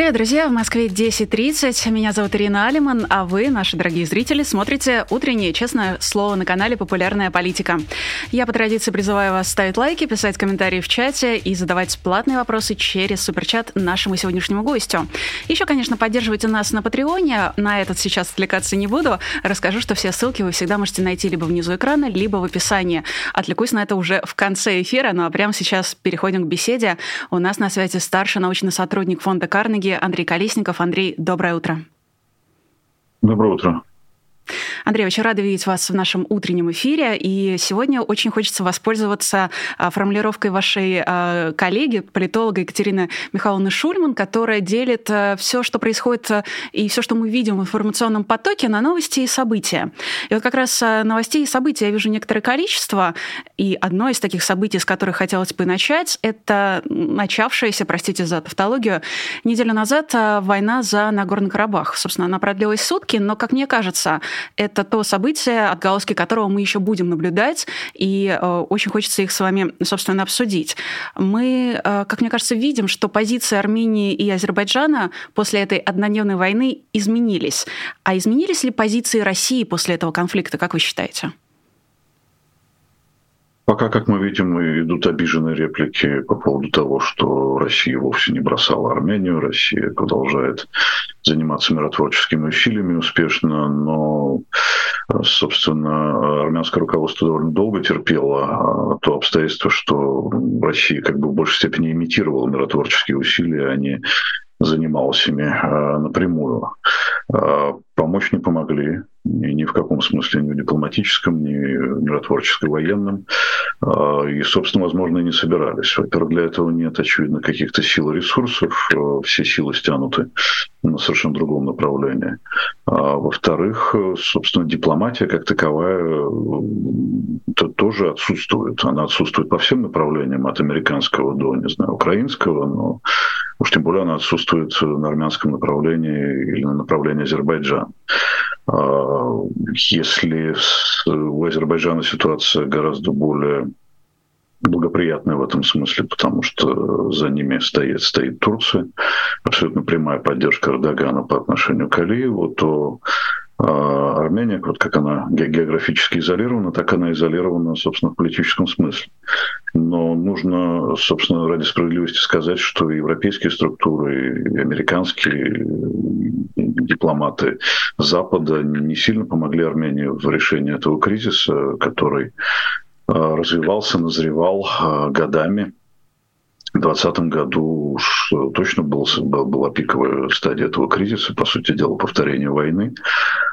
Привет, друзья! В Москве 10.30. Меня зовут Ирина Алиман, а вы, наши дорогие зрители, смотрите утреннее честное слово на канале «Популярная политика». Я по традиции призываю вас ставить лайки, писать комментарии в чате и задавать платные вопросы через суперчат нашему сегодняшнему гостю. Еще, конечно, поддерживайте нас на Патреоне. На этот сейчас отвлекаться не буду. Расскажу, что все ссылки вы всегда можете найти либо внизу экрана, либо в описании. Отвлекусь на это уже в конце эфира, ну а прямо сейчас переходим к беседе. У нас на связи старший научный сотрудник фонда Карнеги Карнеги Андрей Колесников. Андрей, доброе утро. Доброе утро. Андрей, очень рада видеть вас в нашем утреннем эфире. И сегодня очень хочется воспользоваться а, формулировкой вашей а, коллеги, политолога Екатерины Михайловны Шульман, которая делит а, все, что происходит и все, что мы видим в информационном потоке, на новости и события. И вот как раз новостей и событий я вижу некоторое количество. И одно из таких событий, с которых хотелось бы начать, это начавшаяся, простите за тавтологию, неделю назад война за Нагорный Карабах. Собственно, она продлилась сутки, но, как мне кажется, это то событие, отголоски которого мы еще будем наблюдать, и э, очень хочется их с вами, собственно, обсудить. Мы, э, как мне кажется, видим, что позиции Армении и Азербайджана после этой однодневной войны изменились. А изменились ли позиции России после этого конфликта, как вы считаете? Пока, как мы видим, идут обиженные реплики по поводу того, что Россия вовсе не бросала Армению, Россия продолжает заниматься миротворческими усилиями успешно, но, собственно, армянское руководство довольно долго терпело а, то обстоятельство, что Россия как бы в большей степени имитировала миротворческие усилия, а не занималась ими а, напрямую. А, помочь не помогли, ни, ни в каком смысле, ни дипломатическом, ни в миротворческом, военном. А, и, собственно, возможно, и не собирались. Во-первых, для этого нет, очевидно, каких-то сил и ресурсов. Все силы стянуты на совершенно другом направлении. А, во-вторых, собственно, дипломатия как таковая то тоже отсутствует. Она отсутствует по всем направлениям, от американского до, не знаю, украинского, но Уж тем более она отсутствует на армянском направлении или на направлении Азербайджана. А, если у Азербайджана ситуация гораздо более благоприятная в этом смысле, потому что за ними стоит, стоит Турция, абсолютно прямая поддержка Эрдогана по отношению к Алиеву, то а Армения, вот как она географически изолирована, так она изолирована, собственно, в политическом смысле. Но нужно, собственно, ради справедливости сказать, что европейские структуры, американские дипломаты Запада не сильно помогли Армении в решении этого кризиса, который а, развивался, назревал а, годами. В 2020 году уж точно был, была пиковая стадия этого кризиса, по сути дела, повторение войны.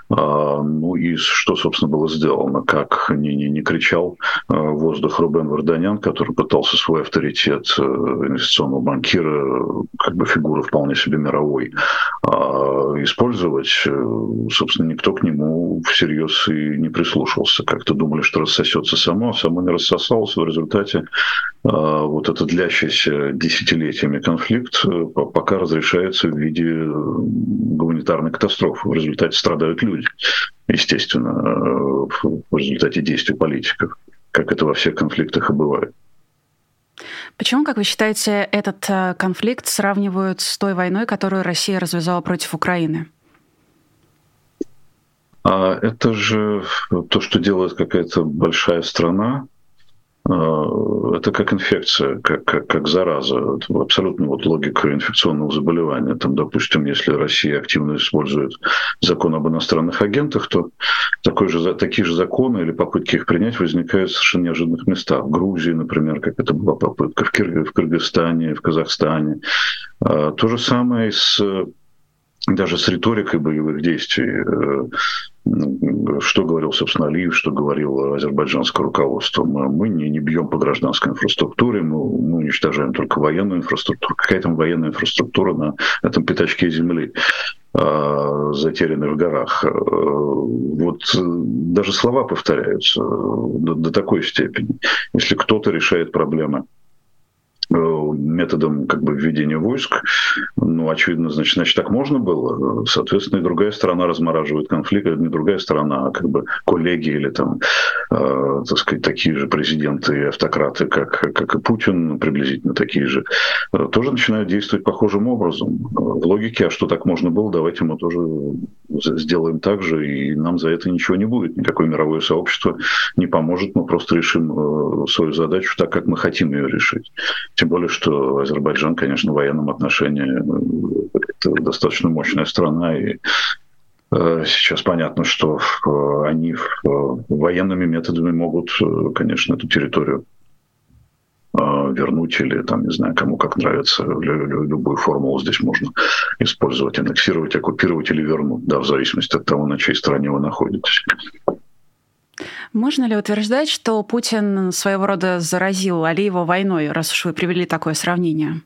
А, ну и что, собственно, было сделано? Как не, не, не кричал а, воздух Рубен Варданян, который пытался свой авторитет э, инвестиционного банкира, как бы фигуры вполне себе мировой, а, использовать, э, собственно, никто к нему всерьез и не прислушался. Как-то думали, что рассосется само, само не рассосалось. В результате вот этот длящийся десятилетиями конфликт э, пока разрешается в виде гуманитарной катастрофы. В результате страдают люди естественно, э, в результате действий политиков, как это во всех конфликтах и бывает. Почему, как вы считаете, этот э, конфликт сравнивают с той войной, которую Россия развязала против Украины? А это же то, что делает какая-то большая страна, Э, это как инфекция, как, как, как зараза. Это абсолютно вот логика инфекционного заболевания. Там, допустим, если Россия активно использует закон об иностранных агентах, то такой же, такие же законы или попытки их принять возникают в совершенно неожиданных местах. В Грузии, например, как это была попытка, в, Кир... в Кыргызстане, в Казахстане. А, то же самое с даже с риторикой боевых действий, э, что говорил, собственно, Алиев, что говорил азербайджанское руководство. Мы, не, не бьем по гражданской инфраструктуре, мы, мы уничтожаем только военную инфраструктуру. Какая там военная инфраструктура на этом пятачке земли? А, затерянных в горах. Э, вот э, даже слова повторяются до, до такой степени. Если кто-то решает проблемы методом как бы введения войск, Ну, очевидно, значит, значит, так можно было. Соответственно, и другая сторона размораживает конфликт, не другая сторона, а как бы коллеги или там, э, так сказать, такие же президенты и автократы, как, как и Путин, приблизительно такие же, э, тоже начинают действовать похожим образом. В логике, а что так можно было, давайте мы тоже сделаем так же, и нам за это ничего не будет. Никакое мировое сообщество не поможет, мы просто решим э, свою задачу так, как мы хотим ее решить. Тем более, что Азербайджан, конечно, в военном отношении это достаточно мощная страна, и э, Сейчас понятно, что э, они э, военными методами могут, конечно, эту территорию вернуть или, там, не знаю, кому как нравится, любую формулу здесь можно использовать, аннексировать, оккупировать или вернуть, да, в зависимости от того, на чьей стороне вы находитесь. Можно ли утверждать, что Путин своего рода заразил Алиева войной, раз уж вы привели такое сравнение?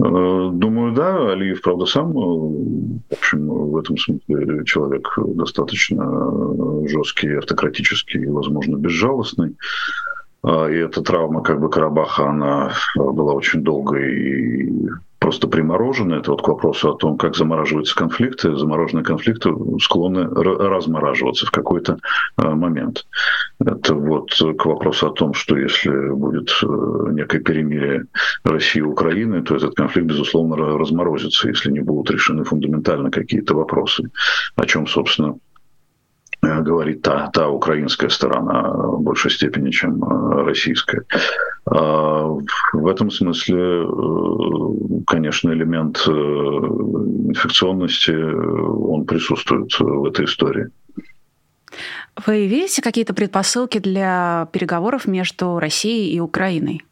Э, думаю, да. Алиев, правда, сам, э, в общем, в этом смысле человек достаточно жесткий, автократический возможно, безжалостный. А, и эта травма как бы Карабаха, она была очень долгой и просто приморожены. Это вот к вопросу о том, как замораживаются конфликты. Замороженные конфликты склонны размораживаться в какой-то а, момент. Это вот к вопросу о том, что если будет э, некое перемирие России и Украины, то этот конфликт, безусловно, разморозится, если не будут решены фундаментально какие-то вопросы, о чем, собственно, Э, говорит та, та украинская сторона в большей степени, чем э, российская. А, в этом смысле, э, конечно, элемент инфекционности, он присутствует в этой истории. Вы видите какие-то предпосылки для переговоров между Россией и Украиной?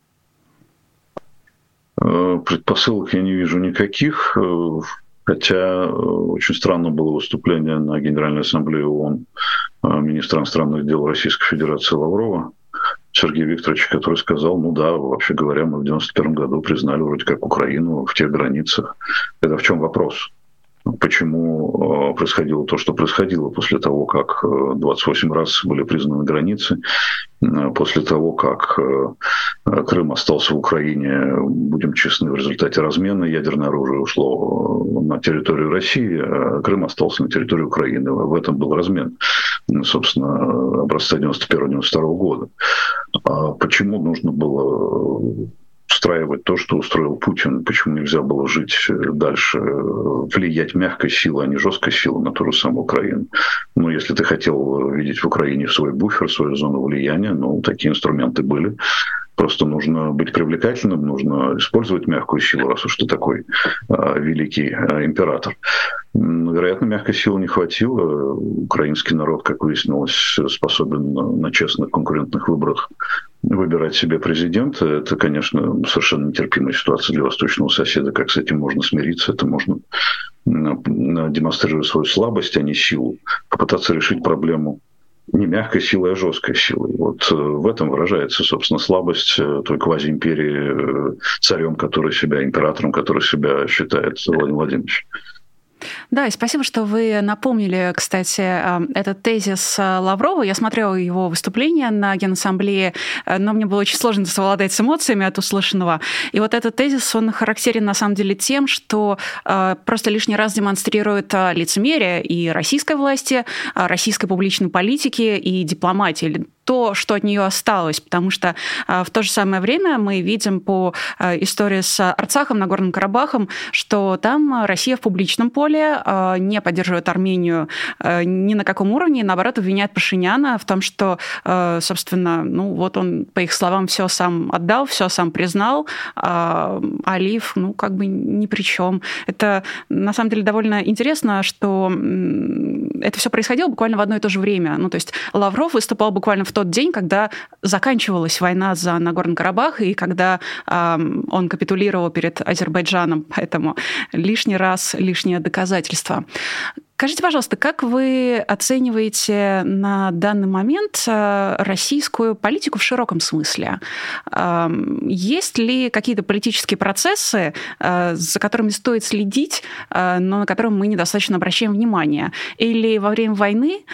Предпосылок я не вижу никаких. Хотя э, очень странно было выступление на Генеральной Ассамблее ООН э, министра иностранных дел Российской Федерации Лаврова, Сергея Викторовича, который сказал, ну да, вообще говоря, мы в 91 году признали вроде как Украину в тех границах. Это в чем вопрос? Почему э, происходило то, что происходило после того, как 28 раз были признаны границы, после того, как Крым остался в Украине, будем честны, в результате размена ядерное оружие ушло на территорию России, а Крым остался на территории Украины. В этом был размен, собственно, образца 91-92 года. А почему нужно было устраивать то, что устроил Путин, почему нельзя было жить дальше, влиять мягкой силой, а не жесткой силой на ту же самую Украину. Но если ты хотел видеть в Украине свой буфер, свою зону влияния, ну, такие инструменты были. Просто нужно быть привлекательным, нужно использовать мягкую силу, раз уж ты такой э, великий э, император. Вероятно, мягкой силы не хватило. Украинский народ, как выяснилось, способен на честных конкурентных выборах выбирать себе президента. Это, конечно, совершенно нетерпимая ситуация для восточного соседа. Как с этим можно смириться? Это можно демонстрировать свою слабость, а не силу. Попытаться решить проблему не мягкой силой, а жесткой силой. Вот э, в этом выражается, собственно, слабость э, той квазиимперии, э, царем, который себя, императором, который себя считает Владимир Владимирович. Да, и спасибо, что вы напомнили, кстати, этот тезис Лаврова. Я смотрела его выступление на Генассамблее, но мне было очень сложно совладать с эмоциями от услышанного. И вот этот тезис, он характерен на самом деле тем, что просто лишний раз демонстрирует лицемерие и российской власти, российской публичной политики и дипломатии то, что от нее осталось, потому что а, в то же самое время мы видим по а, истории с Арцахом, Нагорным Карабахом, что там Россия в публичном поле а, не поддерживает Армению ни на каком уровне, наоборот, обвиняет Пашиняна в том, что, собственно, ну вот он, по их словам, все сам отдал, все сам признал, а Алиев, ну, как бы ни при чем. Это, на самом деле, довольно интересно, что это все происходило буквально в одно и то же время. Ну, то есть Лавров выступал буквально в то тот день, когда заканчивалась война за Нагорный Карабах и когда э, он капитулировал перед Азербайджаном. Поэтому лишний раз лишнее доказательство. Скажите, пожалуйста, как вы оцениваете на данный момент э, российскую политику в широком смысле? Есть ли какие-то политические процессы, э, за которыми стоит следить, э, но на которые мы недостаточно обращаем внимание? Или во время войны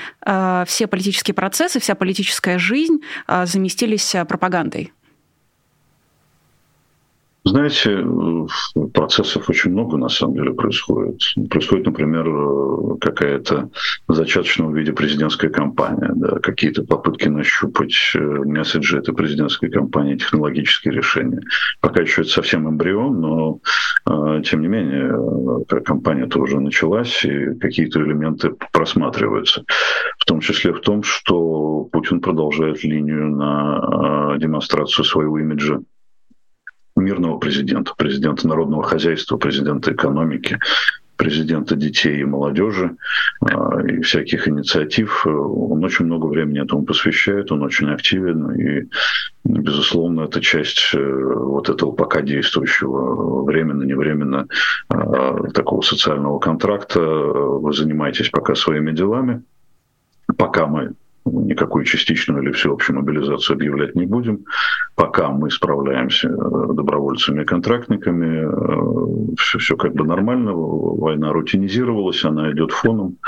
все политические процессы, вся политическая жизнь заместились пропагандой? Знаете, процессов очень много на самом деле происходит. Происходит, например, какая-то зачаточного виде президентская кампания, да, какие-то попытки нащупать э, месседжи этой президентской кампании, технологические решения. Пока еще это совсем эмбрион, но э, тем не менее э, кампания-то уже началась, и какие-то элементы просматриваются. В том числе в том, что Путин продолжает линию на демонстрацию своего имиджа мирного президента, президента народного хозяйства, президента экономики, президента детей и молодежи а, и всяких инициатив. Он очень много времени этому посвящает, он очень активен, и, безусловно, это часть э, вот этого пока действующего временно-невременно а, такого социального контракта. Вы занимаетесь пока своими делами, пока мы никакую частичную или всеобщую мобилизацию объявлять не будем. Пока мы справляемся э, добровольцами и контрактниками, все, э, все как бы нормально, война рутинизировалась, она идет фоном.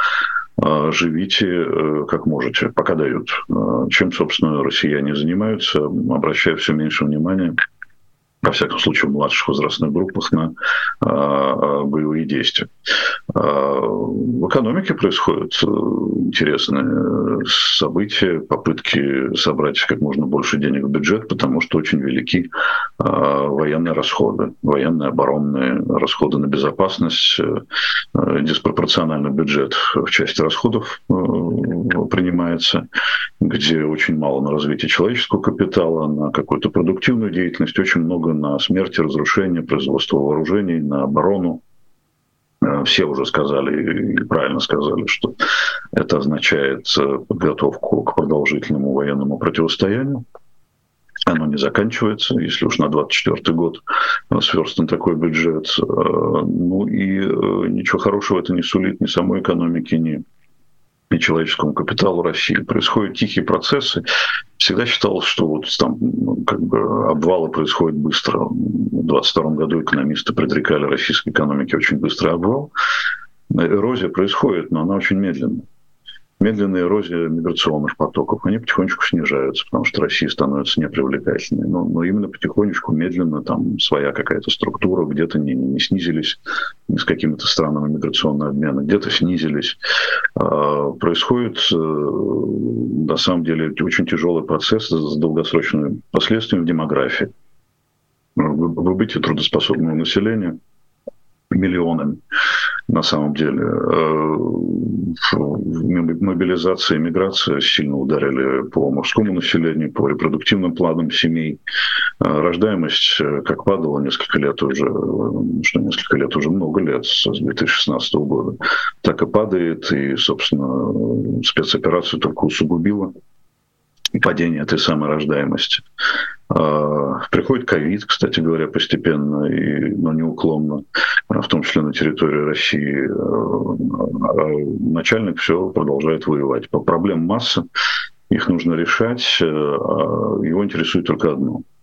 А живите э, как можете, пока дают. Чем, собственно, россияне занимаются, обращая все меньше внимания во всяком случае, в младших возрастных группах на э, боевые действия. Э, в экономике происходят э, интересные события, попытки собрать как можно больше денег в бюджет, потому что очень велики э, военные расходы, военные, оборонные расходы на безопасность, э, диспропорциональный бюджет в части расходов э, принимается, где очень мало на развитие человеческого капитала, на какую-то продуктивную деятельность, очень много много на смерти, разрушение, производство вооружений, на оборону. Э, все уже сказали и правильно сказали, что это означает э, подготовку к продолжительному военному противостоянию. Оно не заканчивается, если уж на 24 год сверстан такой бюджет. Э, ну и ничего хорошего это не сулит ни самой экономике, ни и человеческому капиталу России. Происходят тихие процессы. Всегда считалось, что вот там ну, как бы обвалы происходят быстро. В 2022 году экономисты предрекали российской экономике очень быстрый обвал. Эрозия происходит, но она очень медленная медленная эрозия миграционных потоков, они потихонечку снижаются, потому что Россия становится непривлекательной. Но, но именно потихонечку, медленно, там своя какая-то структура, где-то не, не снизились с какими-то странами миграционного обмена, где-то снизились. А, происходит, э, на самом деле, очень тяжелый процесс с долгосрочными последствиями в демографии. Выбытие трудоспособного населения миллионами на самом деле. Э, мобилизация и миграция сильно ударили по мужскому населению, по репродуктивным планам семей. Э, рождаемость э, как падала несколько лет уже, что несколько лет уже много лет, с 2016 года, так и падает. И, собственно, спецоперацию только усугубила падение этой самой рождаемости. А, приходит ковид, кстати говоря, постепенно, и, но неуклонно, в том числе на территории России. А, а начальник все продолжает воевать. По проблем масса, их нужно решать. Его интересует только одно – а,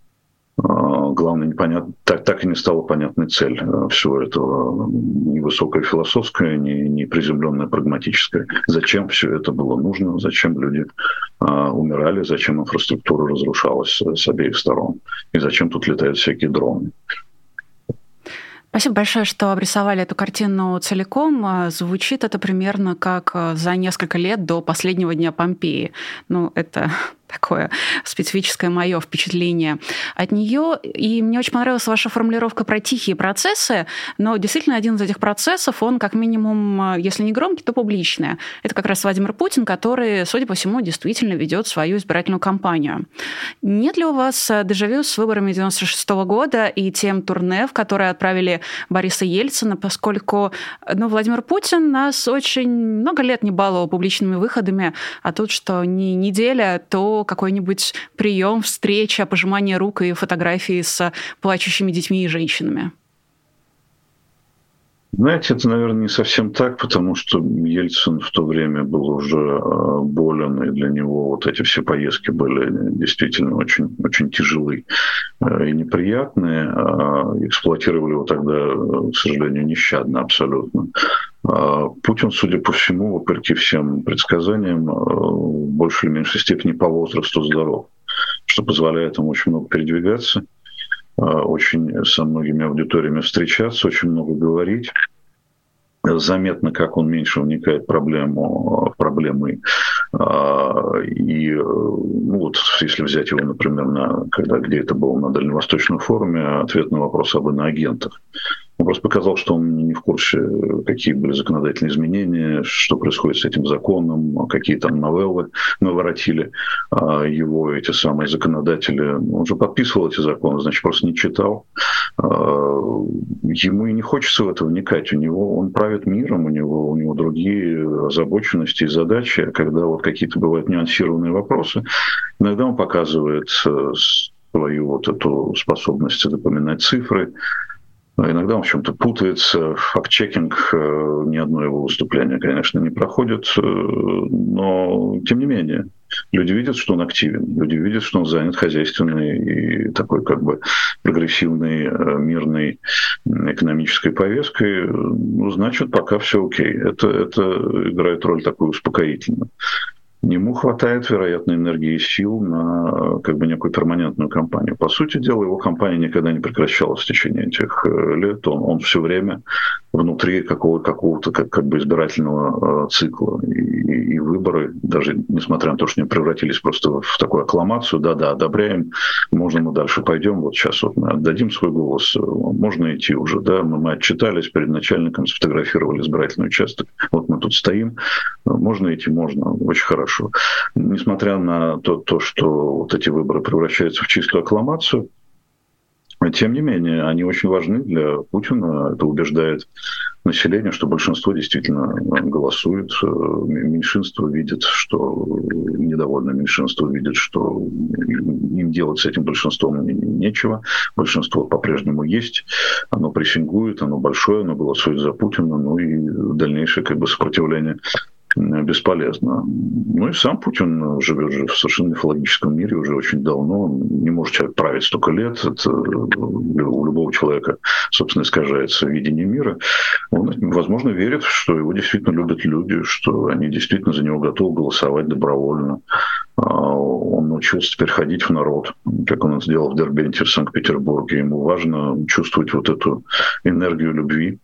главное, непонятно, так, так и не стала понятной цель э, всего этого, ни высокая философская, ни, ни приземленная прагматическая. Зачем все это было нужно, зачем люди а, умирали, зачем инфраструктура разрушалась с обеих сторон, и зачем тут летают всякие дроны. Спасибо большое, что обрисовали эту картину целиком. А, звучит это примерно как за несколько лет до последнего дня Помпеи. Ну, это такое специфическое мое впечатление от нее. И мне очень понравилась ваша формулировка про тихие процессы, но действительно один из этих процессов, он как минимум, если не громкий, то публичный. Это как раз Владимир Путин, который, судя по всему, действительно ведет свою избирательную кампанию. Нет ли у вас дежавю с выборами 96 года и тем турне, в которое отправили Бориса Ельцина, поскольку ну, Владимир Путин нас очень много лет не баловал публичными выходами, а тут что не неделя, то какой-нибудь прием, встреча, пожимание рук и фотографии с плачущими детьми и женщинами? Знаете, это, наверное, не совсем так, потому что Ельцин в то время был уже э, болен, и для него вот эти все поездки были действительно очень, очень тяжелые э, и неприятные. А эксплуатировали его тогда, к сожалению, нещадно абсолютно. А Путин, судя по всему, вопреки всем предсказаниям, э, в большей или меньшей степени по возрасту здоров, что позволяет ему очень много передвигаться очень со многими аудиториями встречаться, очень много говорить заметно, как он меньше вникает в проблему, проблемы. А, и ну вот, если взять его, например, на, когда, где это было на Дальневосточном форуме, ответ на вопрос об иноагентах. Он просто показал, что он не в курсе, какие были законодательные изменения, что происходит с этим законом, какие там новеллы наворотили а, его эти самые законодатели. Он же подписывал эти законы, значит, просто не читал. А, ему и не хочется в это вникать. У него он правит миром, у него, у него другие озабоченности и задачи. Когда вот какие-то бывают нюансированные вопросы, иногда он показывает э, свою вот эту способность запоминать цифры, Иногда он в чем-то путается. Факт-чекинг э, ни одно его выступление, конечно, не проходит. Э, но, тем не менее, люди видят, что он активен. Люди видят, что он занят хозяйственной и такой как бы прогрессивной, э, мирной экономической повесткой. Ну, значит, пока все окей. Это, это играет роль такую успокоительную. Ему хватает, вероятно, энергии и сил на как бы некую перманентную кампанию. По сути дела, его кампания никогда не прекращалась в течение этих э, лет. Он, он все время внутри какого, какого-то как, как бы избирательного э, цикла. И, и, выборы, даже несмотря на то, что они превратились просто в такую аккламацию, да-да, одобряем, можно мы дальше пойдем, вот сейчас вот мы отдадим свой голос, можно идти уже, да, мы, мы отчитались перед начальником, сфотографировали избирательный участок, вот мы тут стоим, можно идти, можно, очень хорошо. Несмотря на то, то что вот эти выборы превращаются в чистую аккламацию, тем не менее, они очень важны для Путина. Это убеждает население, что большинство действительно голосует, меньшинство видит, что недовольное меньшинство видит, что им делать с этим большинством нечего. Большинство по-прежнему есть, оно прессингует, оно большое, оно голосует за Путина, ну и дальнейшее как бы сопротивление бесполезно. Ну и сам Путин живет же в совершенно мифологическом мире уже очень давно. Не может человек править столько лет. Это у любого человека, собственно, искажается видение мира. Он, возможно, верит, что его действительно любят люди, что они действительно за него готовы голосовать добровольно. А, он научился теперь ходить в народ, как он это сделал в Дербенте в Санкт-Петербурге. Ему важно чувствовать вот эту энергию любви,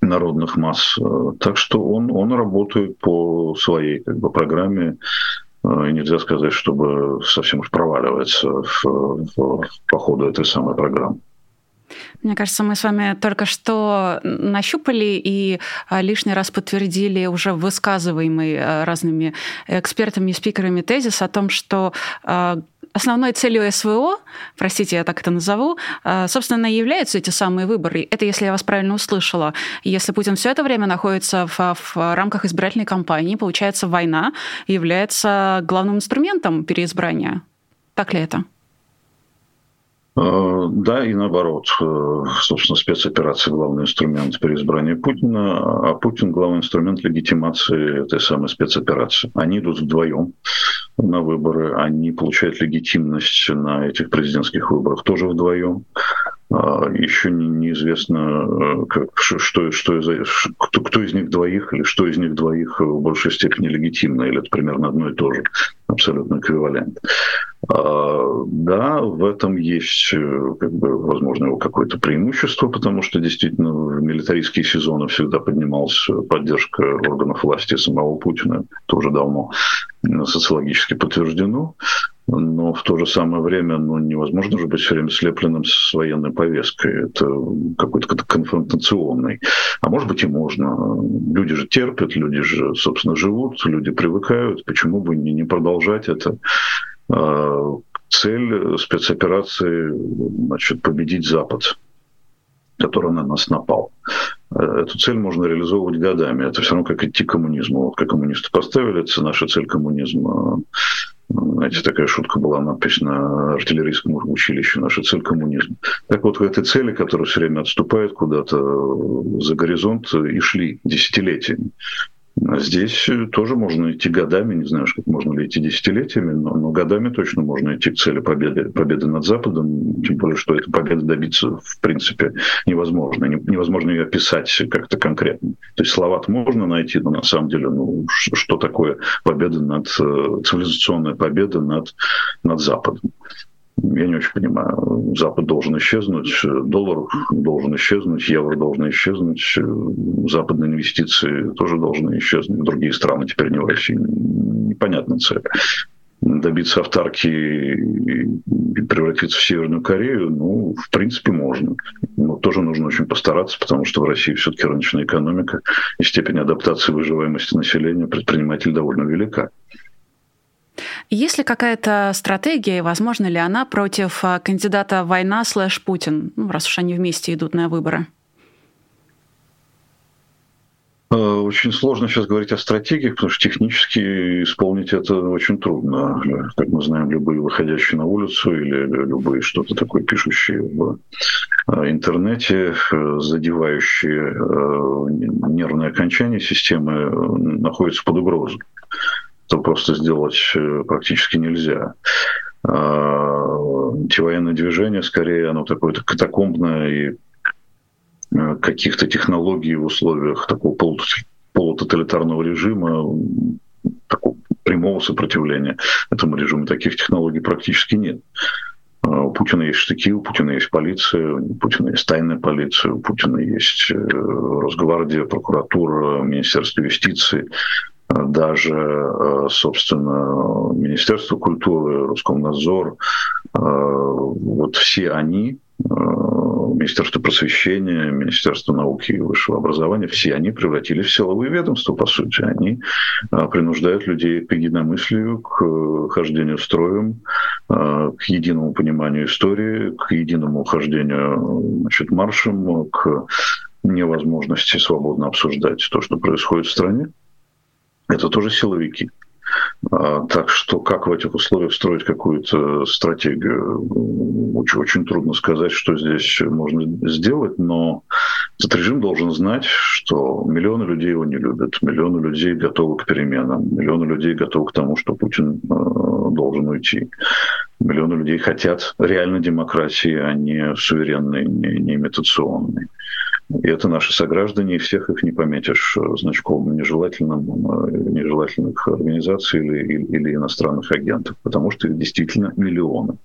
народных масс. Так что он, он работает по своей как бы, программе, и нельзя сказать, чтобы совсем уж проваливается в, в, по ходу этой самой программы. Мне кажется, мы с вами только что нащупали и а, лишний раз подтвердили уже высказываемый а, разными экспертами и спикерами тезис о том, что а, основной целью СВО, простите, я так это назову, собственно, являются эти самые выборы. Это если я вас правильно услышала. Если Путин все это время находится в, в рамках избирательной кампании, получается, война является главным инструментом переизбрания. Так ли это? Э, да, и наоборот. Э, собственно, спецоперация – главный инструмент переизбрания Путина, а Путин – главный инструмент легитимации этой самой спецоперации. Они идут вдвоем на выборы, они получают легитимность на этих президентских выборах тоже вдвоем. А, Еще не, неизвестно, э, как, что, что из, кто, кто из них двоих или что из них двоих в большей степени легитимно, или это примерно одно и то же, абсолютно эквивалент. А, да, в этом есть, э, как бы, возможно, его какое-то преимущество, потому что действительно в милитаристские сезоны всегда поднималась поддержка органов власти самого Путина, это уже давно социологически подтверждено но в то же самое время ну, невозможно же быть все время слепленным с военной повесткой. Это какой-то конфронтационный. А может быть и можно. Люди же терпят, люди же, собственно, живут, люди привыкают. Почему бы не, не продолжать это? А, цель спецоперации значит, победить Запад который на нас напал. Эту цель можно реализовывать годами. Это все равно как идти к коммунизму. Вот как коммунисты поставили, это наша цель коммунизма. Знаете, такая шутка была надпись на артиллерийском училище «Наша цель – коммунизм». Так вот, в этой цели, которая все время отступает куда-то за горизонт, и шли десятилетиями. Здесь тоже можно идти годами, не знаю, как можно ли идти десятилетиями, но, но годами точно можно идти к цели победы, победы над Западом, тем более, что эта победа добиться в принципе невозможно. Невозможно ее описать как-то конкретно. То есть слова можно найти, но на самом деле, ну, что такое победа над, э, цивилизационная победа над, над Западом? Я не очень понимаю. Запад должен исчезнуть, доллар должен исчезнуть, евро должен исчезнуть, западные инвестиции тоже должны исчезнуть, другие страны теперь не в России. Непонятная цель добиться автарки и превратиться в Северную Корею, ну, в принципе, можно. Но тоже нужно очень постараться, потому что в России все-таки рыночная экономика и степень адаптации выживаемости населения предпринимателей довольно велика. Есть ли какая-то стратегия, возможно ли она против а, кандидата война слэш Путин, ну, раз уж они вместе идут на выборы? Э, очень сложно сейчас говорить о стратегиях, потому что технически исполнить это очень трудно. Как мы знаем, любые выходящие на улицу или любые что-то такое пишущие в э, интернете, э, задевающие нервные окончания системы, находятся под угрозой. Это просто сделать практически нельзя. Антивоенное движение, скорее, оно такое катакомбное и Э, каких-то технологий в условиях такого полутоталитарного режима, такого прямого сопротивления этому режиму, таких технологий практически нет. Э, у Путина есть штыки, у Путина есть полиция, у Путина есть тайная полиция, у Путина есть э, Росгвардия, прокуратура, Министерство юстиции, даже, собственно, Министерство культуры, Роскомнадзор. Вот все они Министерство просвещения, Министерство науки и высшего образования, все они превратились в силовые ведомства, по сути. Они принуждают людей к единомыслию, к э, хождению строем, к единому пониманию истории, к единому хождению значит, маршем, к невозможности свободно обсуждать то, что происходит в стране. Это тоже силовики. А, так что как в этих условиях строить какую-то стратегию? Очень, очень трудно сказать, что здесь можно сделать, но этот режим должен знать, что миллионы людей его не любят, миллионы людей готовы к переменам, миллионы людей готовы к тому, что Путин а, должен уйти. Миллионы людей хотят реальной демократии, а не суверенной, не, не имитационной. И это наши сограждане, и всех их не пометишь э, значком нежелательным, э, нежелательных организаций или, или, иностранных агентов, потому что их действительно миллионы.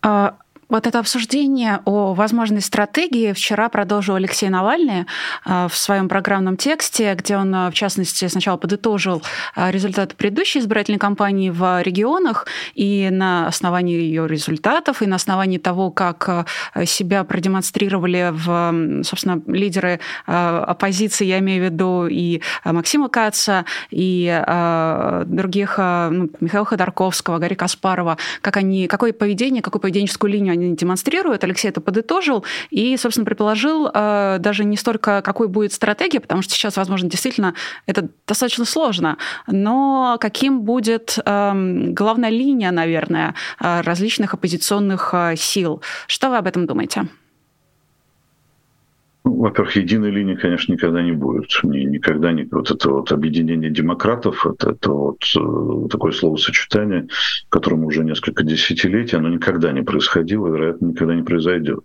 А, вот это обсуждение о возможной стратегии вчера продолжил Алексей Навальный э, в своем программном тексте, где он, э, в частности, сначала подытожил э, результаты предыдущей избирательной кампании в регионах, и на основании ее результатов, и на основании того, как себя продемонстрировали в, собственно, лидеры оппозиции, я имею в виду и Максима Каца, и других, ну, Михаила Ходорковского, Гарри Каспарова, как они, какое поведение, какую поведенческую линию они демонстрируют. Алексей это подытожил и, собственно, предположил э, даже не столько, какой будет стратегия, потому что сейчас, возможно, действительно это достаточно сложно, но каким будет эм, главная линия, наверное, э, различных оппозиционных э, сил. Что вы об этом думаете? Ну, во-первых, единой линии, конечно, никогда не будет. Никогда не вот это вот объединение демократов, это, это вот э, такое словосочетание, которому уже несколько десятилетий, оно никогда не происходило, вероятно, никогда не произойдет.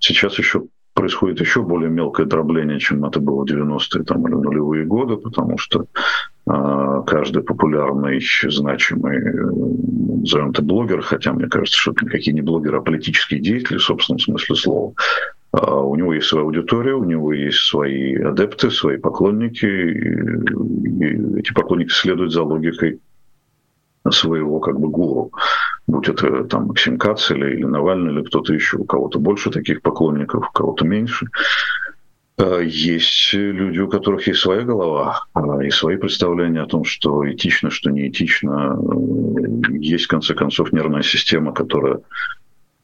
Сейчас еще происходит еще более мелкое дробление, чем это было в 90-е там, или нулевые годы, потому что э, каждый популярный, значимый, назовем это блогер, хотя мне кажется, что это никакие не блогеры, а политические деятели в собственном смысле слова, у него есть своя аудитория, у него есть свои адепты, свои поклонники, и эти поклонники следуют за логикой своего как бы гуру. Будь это там Максим Кац или, или Навальный, или кто-то еще, у кого-то больше таких поклонников, у кого-то меньше. А, есть люди, у которых есть своя голова а, и свои представления о том, что этично, что не этично. Есть, в конце концов, нервная система, которая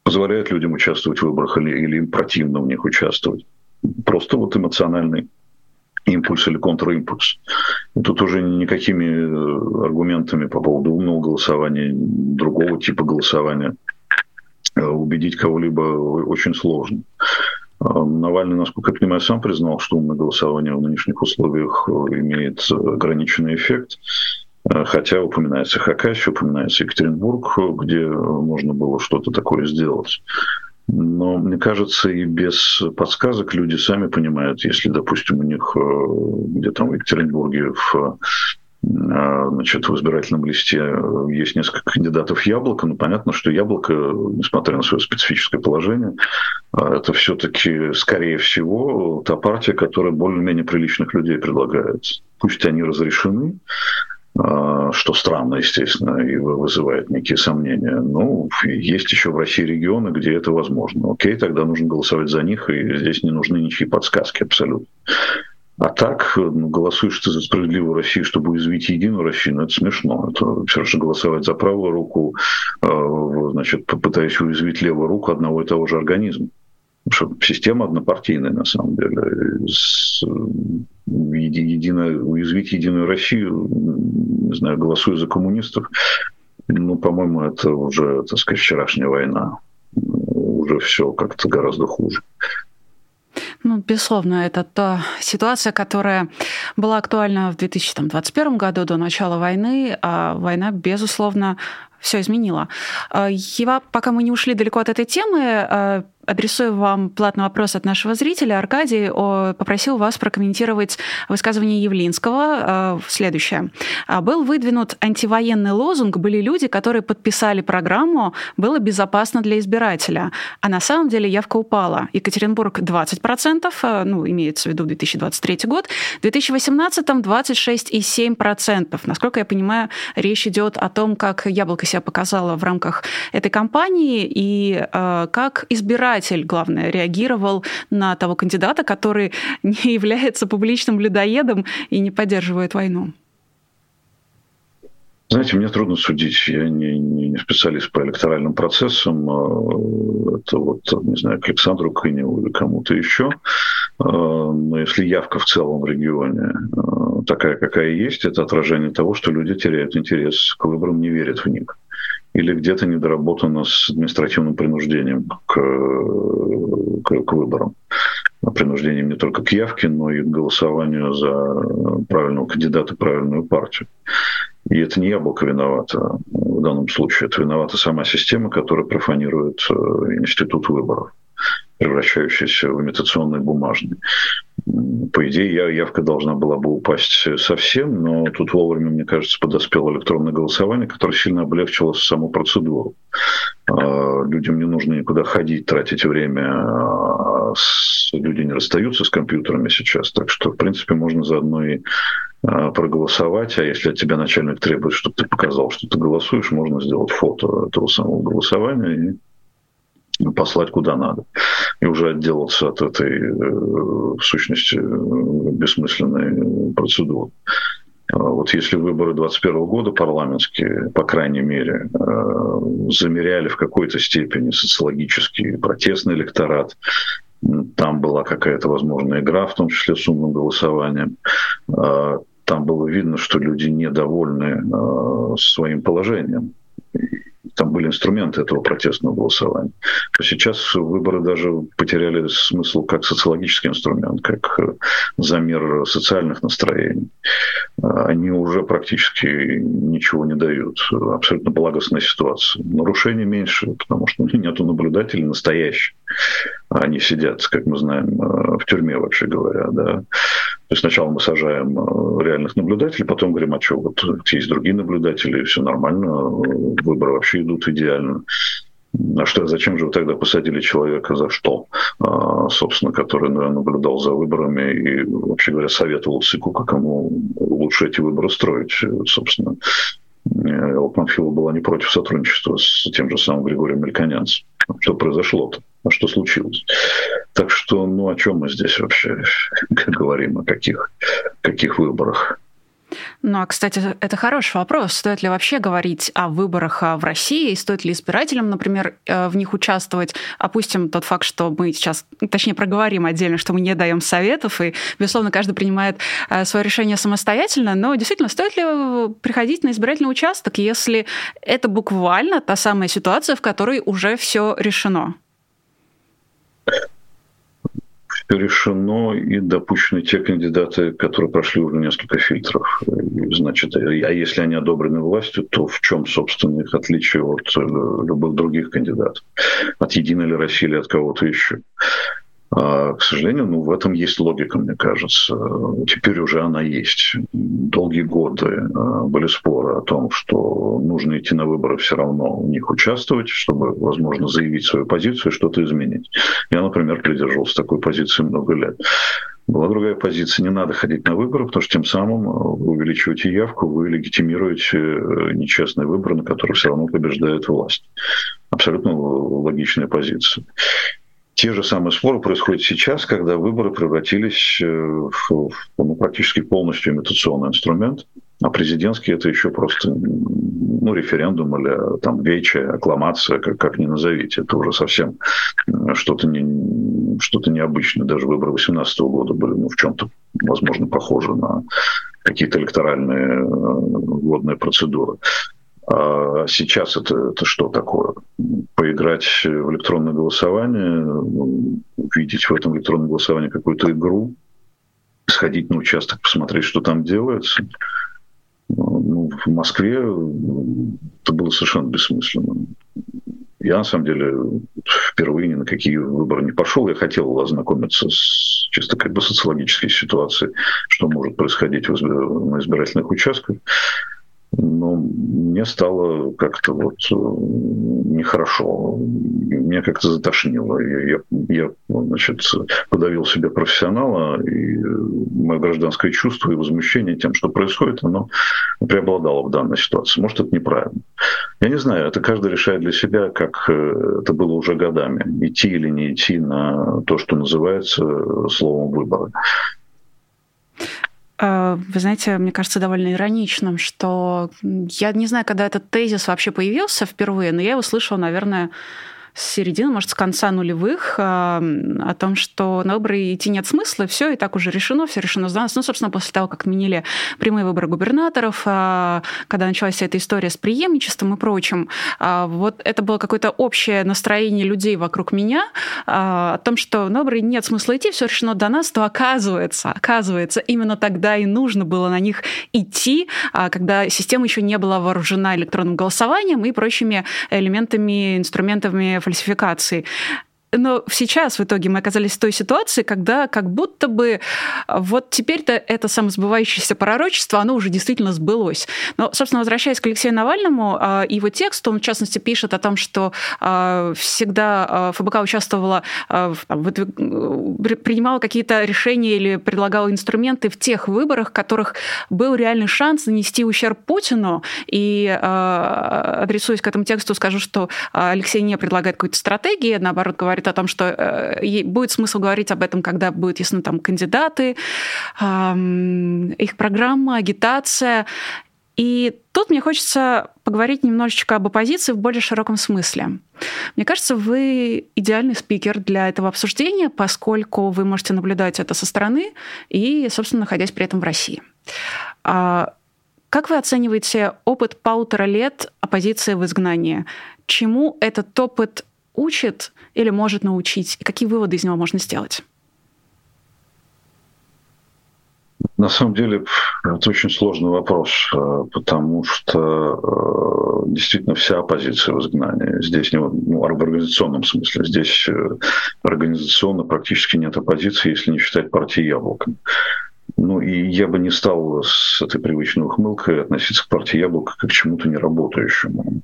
позволяет людям участвовать в выборах или, или им противно в них участвовать. Просто вот эмоциональный импульс или контримпульс. Тут уже никакими э, аргументами по поводу умного голосования, другого типа голосования э, убедить кого-либо очень сложно. А, Навальный, насколько я понимаю, сам признал, что умное голосование в нынешних условиях э, имеет ограниченный эффект. Э, хотя упоминается Хакасия, упоминается Екатеринбург, где можно было что-то такое сделать. Но мне кажется, и без подсказок люди сами понимают, если, допустим, у них э, где-то в Екатеринбурге в а, значит, в избирательном листе есть несколько кандидатов яблоко, но понятно, что яблоко, несмотря на свое специфическое положение, это все-таки, скорее всего, та партия, которая более-менее приличных людей предлагает. Пусть они разрешены, что странно, естественно, и вызывает некие сомнения. Ну, есть еще в России регионы, где это возможно. Окей, тогда нужно голосовать за них, и здесь не нужны ничьи подсказки абсолютно. А так, ну, голосуешь ты за справедливую Россию, чтобы уязвить единую Россию, ну, это смешно. Это все равно голосовать за правую руку, э, значит, попытаясь уязвить левую руку одного и того же организма. Потому что система однопартийная, на самом деле. С, едино, уязвить единую Россию, не знаю, голосуя за коммунистов, ну, по-моему, это уже, так сказать, вчерашняя война. Уже все как-то гораздо хуже. Ну, безусловно, это та ситуация, которая была актуальна в 2021 году до начала войны, а война, безусловно, все изменила. Ева, пока мы не ушли далеко от этой темы, а, адресую вам платный вопрос от нашего зрителя. Аркадий попросил вас прокомментировать высказывание Явлинского. Э, следующее. «А, был выдвинут антивоенный лозунг, были люди, которые подписали программу «Было безопасно для избирателя». А на самом деле явка упала. Екатеринбург 20%, э, ну, имеется в виду 2023 год, в 2018 26,7%. Насколько я понимаю, речь идет о том, как Яблоко себя показало в рамках этой кампании и э, как избирать избиратель, главное, реагировал на того кандидата, который не является публичным людоедом и не поддерживает войну? Знаете, мне трудно судить. Я не, не, не специалист по электоральным процессам. А, это вот, не знаю, к Александру Кыневу или кому-то еще. А, но если явка в целом в регионе а, такая, какая есть, это отражение того, что люди теряют интерес к выборам, не верят в них или где-то недоработано с административным принуждением к, к, к выборам. Принуждением не только к явке, но и к голосованию за правильного кандидата, правильную партию. И это не яблоко виновато в данном случае, это виновата сама система, которая профанирует э, институт выборов превращающийся в имитационный бумажный. По идее, явка должна была бы упасть совсем, но тут вовремя, мне кажется, подоспело электронное голосование, которое сильно облегчило саму процедуру. А, людям не нужно никуда ходить, тратить время. А, люди не расстаются с компьютерами сейчас, так что, в принципе, можно заодно и а, проголосовать, а если от тебя начальник требует, чтобы ты показал, что ты голосуешь, можно сделать фото этого самого голосования и послать куда надо. И уже отделаться от этой, э, в сущности, бессмысленной процедуры. А вот если выборы 2021 года парламентские, по крайней мере, э, замеряли в какой-то степени социологический протестный электорат, там была какая-то возможная игра, в том числе с умным голосованием, э, там было видно, что люди недовольны своим положением там были инструменты этого протестного голосования. То сейчас выборы даже потеряли смысл как социологический инструмент, как э, замер социальных настроений. А, они уже практически ничего не дают. Абсолютно благостная ситуация. Нарушений меньше, потому что нету наблюдателей настоящих. Они сидят, как мы знаем, э, в тюрьме, вообще говоря. Да. То есть сначала мы сажаем э, реальных наблюдателей, потом говорим, а что, вот есть другие наблюдатели, все нормально, выборы вообще идут идеально. А что, зачем же вы тогда посадили человека за что, а, собственно, который наблюдал за выборами и, вообще говоря, советовал ЦИКу, как ему лучше эти выборы строить, собственно. Элла Панфилова была не против сотрудничества с тем же самым Григорием Мельконянцем. Что произошло-то? А что случилось? Так что, ну о чем мы здесь вообще говорим, о каких, каких выборах? Ну, а, кстати, это хороший вопрос. Стоит ли вообще говорить о выборах а, в России? И стоит ли избирателям, например, э, в них участвовать? Опустим тот факт, что мы сейчас, точнее, проговорим отдельно, что мы не даем советов, и, безусловно, каждый принимает э, свое решение самостоятельно. Но действительно, стоит ли приходить на избирательный участок, если это буквально та самая ситуация, в которой уже все решено? Решено и допущены те кандидаты, которые прошли уже несколько фильтров. Значит, а если они одобрены властью, то в чем, собственно, их отличие от э, любых других кандидатов? От Единой или России или от кого-то еще? А, к сожалению, ну, в этом есть логика, мне кажется. Теперь уже она есть. Долгие годы а, были споры о том, что нужно идти на выборы все равно в них участвовать, чтобы, возможно, заявить свою позицию и что-то изменить. Я, например, придерживался такой позиции много лет. Была другая позиция, не надо ходить на выборы, потому что тем самым вы увеличиваете явку, вы легитимируете э, нечестные выборы, на которых все равно побеждает власть. Абсолютно логичная позиция. Те же самые споры происходят сейчас, когда выборы превратились э, в, ну, практически полностью имитационный инструмент, а президентский это еще просто ну, референдум или там вече, аккламация, как, как ни назовите. Это уже совсем что-то не, что-то необычное. Даже выборы 2018 года были ну, в чем-то, возможно, похожи на какие-то электоральные э, водные процедуры. А сейчас это, это что такое? Поиграть в электронное голосование, увидеть в этом электронном голосовании какую-то игру, сходить на участок, посмотреть, что там делается. Ну, в Москве это было совершенно бессмысленно. Я, на самом деле, впервые ни на какие выборы не пошел. Я хотел ознакомиться с чисто как бы социологической ситуацией, что может происходить на избирательных участках но мне стало как-то вот э, нехорошо. Меня как-то затошнило. Я, я, значит, подавил себе профессионала, и мое гражданское чувство и возмущение тем, что происходит, оно преобладало в данной ситуации. Может, это неправильно. Я не знаю, это каждый решает для себя, как э, это было уже годами. Идти или не идти на то, что называется словом выбора. Э, вы знаете, мне кажется довольно ироничным, что я не знаю, когда этот тезис вообще появился впервые, но я его слышала, наверное, с середины, может, с конца нулевых, а, о том, что на выборы идти нет смысла, все, и так уже решено, все решено за нас. Ну, собственно, после того, как отменили прямые выборы губернаторов, а, когда началась вся эта история с преемничеством и прочим, а, вот это было какое-то общее настроение людей вокруг меня о том, что на выборы нет смысла идти, все решено до нас, то оказывается, оказывается, именно тогда и нужно было на них идти, когда система еще не была вооружена электронным голосованием и прочими элементами, инструментами фальсификации. Но сейчас в итоге мы оказались в той ситуации, когда как будто бы вот теперь-то это самосбывающееся пророчество, оно уже действительно сбылось. Но, собственно, возвращаясь к Алексею Навальному, а, его текст, он, в частности, пишет о том, что а, всегда а, ФБК участвовала, принимала какие-то решения или предлагала инструменты в тех выборах, в которых был реальный шанс нанести ущерб Путину. И, адресуясь к этому тексту, скажу, что Алексей не предлагает какой-то стратегии, наоборот, говорит, говорит о том, что э, будет смысл говорить об этом, когда будут ясны там кандидаты, их программа, агитация. И тут мне хочется поговорить немножечко об оппозиции в более широком смысле. Мне кажется, вы идеальный спикер для этого обсуждения, поскольку вы можете наблюдать это со стороны и, собственно, находясь при этом в России. А как вы оцениваете опыт полутора лет оппозиции в изгнании? Чему этот опыт учит или может научить? И какие выводы из него можно сделать? На самом деле, это очень сложный вопрос, э, потому что э, действительно вся оппозиция в изгнании. Здесь не ну, в организационном смысле. Здесь э, организационно практически нет оппозиции, если не считать партии «Яблоко». Ну и я бы не стал с этой привычной ухмылкой относиться к партии «Яблоко» как к чему-то неработающему.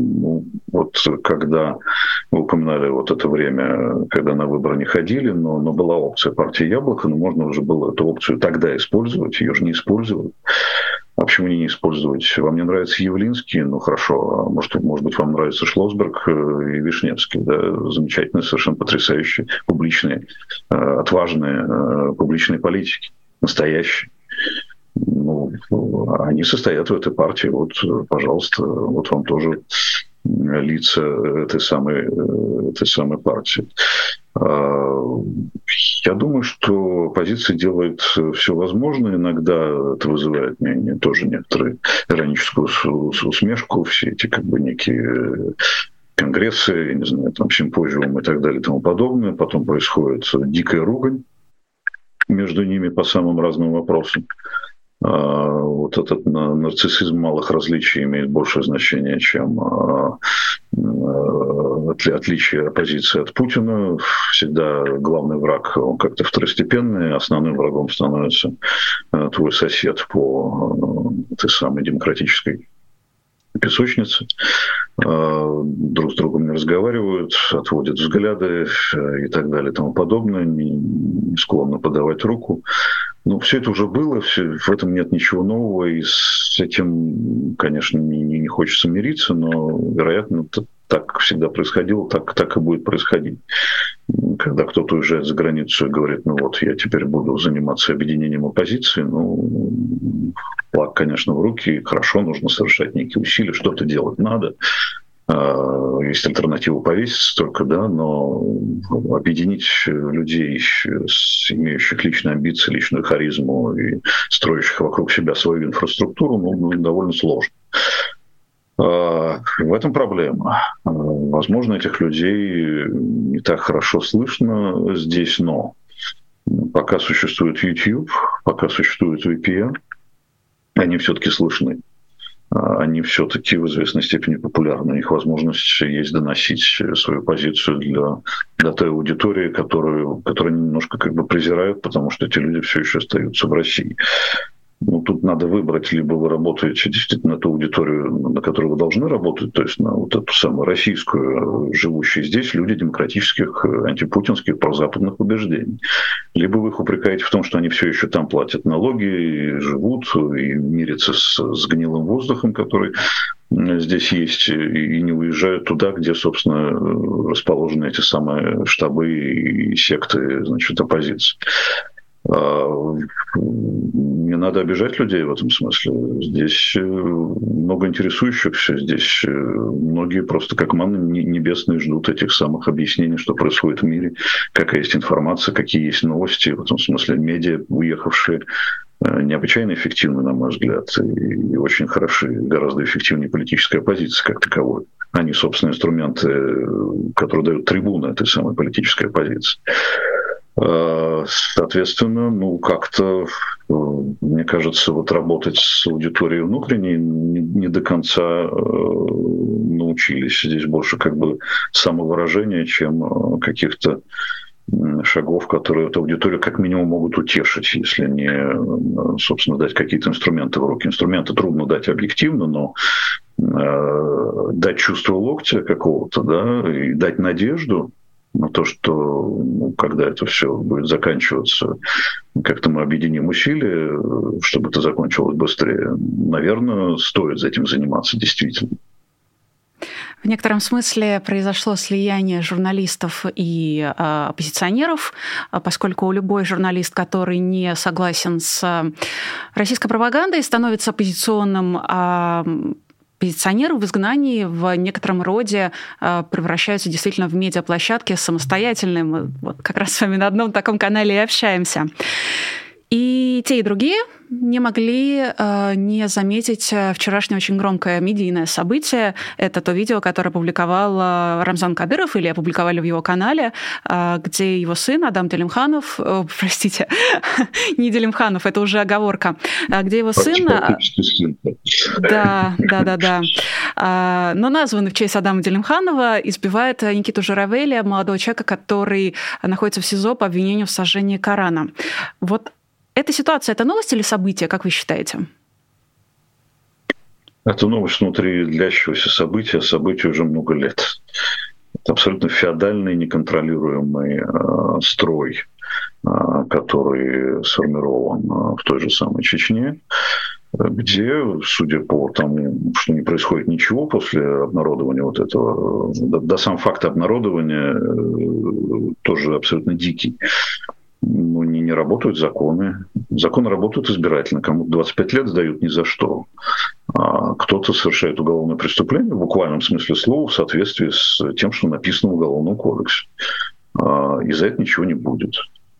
Ну, вот когда вы упоминали вот это время, когда на выборы не ходили, но, но была опция партии «Яблоко», но можно уже было эту опцию тогда использовать, ее же не использовали. А почему не использовать? Вам не нравится Явлинский? Ну хорошо, а может, может быть, вам нравится Шлосберг э, и Вишневский, да, замечательные, совершенно потрясающие, публичные, э, отважные э, публичные политики, настоящие. Ну, они состоят в этой партии. Вот, пожалуйста, вот вам тоже лица этой самой, этой самой партии. А, я думаю, что позиция делает все возможное. Иногда это вызывает мне тоже некоторую ироническую усмешку, все эти как бы некие конгрессы, я не знаю, там симпозиумы и так далее и тому подобное. Потом происходит дикая ругань между ними по самым разным вопросам. А, вот этот нарциссизм малых различий имеет большее значение, чем а, отличие оппозиции от Путина. Всегда главный враг, он как-то второстепенный, основным врагом становится твой сосед по этой самой демократической песочнице, друг с другом не разговаривают, отводят взгляды и так далее и тому подобное, не склонны подавать руку. Ну, все это уже было, все, в этом нет ничего нового, и с этим, конечно, не, не хочется мириться, но, вероятно, так всегда происходило, так, так и будет происходить. Когда кто-то уезжает за границу и говорит, ну вот, я теперь буду заниматься объединением оппозиции, ну, флаг, конечно, в руки, хорошо, нужно совершать некие усилия, что-то делать надо, есть альтернатива повеситься только, да, но объединить людей, имеющих личные амбиции, личную харизму и строящих вокруг себя свою инфраструктуру, ну, ну довольно сложно. А, в этом проблема. А, возможно, этих людей не так хорошо слышно здесь, но пока существует YouTube, пока существует VPN, они все-таки слышны. А, они все-таки в известной степени популярны. Их возможность есть доносить свою позицию для, для той аудитории, которую, которую немножко как бы презирают, потому что эти люди все еще остаются в России. Ну, тут надо выбрать, либо вы работаете действительно на ту аудиторию, на которую вы должны работать, то есть на вот эту самую российскую, живущие здесь люди демократических, антипутинских, прозападных убеждений. Либо вы их упрекаете в том, что они все еще там платят налоги, и живут, и мирятся с, с гнилым воздухом, который здесь есть, и не уезжают туда, где, собственно, расположены эти самые штабы и секты значит, оппозиции. А, не надо обижать людей в этом смысле. Здесь э, много интересующихся, здесь э, многие просто как манны небесные ждут этих самых объяснений, что происходит в мире, какая есть информация, какие есть новости. В этом смысле медиа, уехавшие, э, необычайно эффективны, на мой взгляд, и очень хороши, гораздо эффективнее политическая оппозиция как таковой. Они, собственно, инструменты, которые дают трибуны этой самой политической оппозиции. Э, соответственно, ну, как-то, э, мне кажется, вот работать с аудиторией внутренней не, не до конца э, научились. Здесь больше как бы самовыражения, чем каких-то шагов, которые эту аудиторию как минимум могут утешить, если не, собственно, дать какие-то инструменты в руки. Инструменты трудно дать объективно, но э, дать чувство локтя какого-то, да, и дать надежду, на то, что ну, когда это все будет заканчиваться, как-то мы объединим усилия, чтобы это закончилось быстрее. Наверное, стоит этим заниматься действительно. В некотором смысле произошло слияние журналистов и э, оппозиционеров, поскольку любой журналист, который не согласен с российской пропагандой, становится оппозиционным э, позиционеры в изгнании в некотором роде э, превращаются действительно в медиаплощадки самостоятельные. Мы вот как раз с вами на одном таком канале и общаемся. И те, и другие не могли э, не заметить э, вчерашнее очень громкое медийное событие. Это то видео, которое опубликовал э, Рамзан Кадыров, или опубликовали в его канале, э, где его сын Адам Делимханов, э, простите, не Делимханов, это уже оговорка, э, где его сын... Да, да, да, да. Э, но названный в честь Адама Делимханова избивает Никиту Журавеля, молодого человека, который находится в СИЗО по обвинению в сожжении Корана. Вот эта ситуация – это новость или событие, как вы считаете? Это новость внутри длящегося события, событию уже много лет. Это абсолютно феодальный, неконтролируемый э, строй, э, который сформирован э, в той же самой Чечне, где, судя по тому, что не происходит ничего после обнародования вот этого, да, да сам факт обнародования э, тоже абсолютно дикий ну, не, не работают законы. Законы работают избирательно. Кому-то 25 лет сдают ни за что. А кто-то совершает уголовное преступление в буквальном смысле слова в соответствии с тем, что написано в Уголовном кодексе. А, и за это ничего не будет.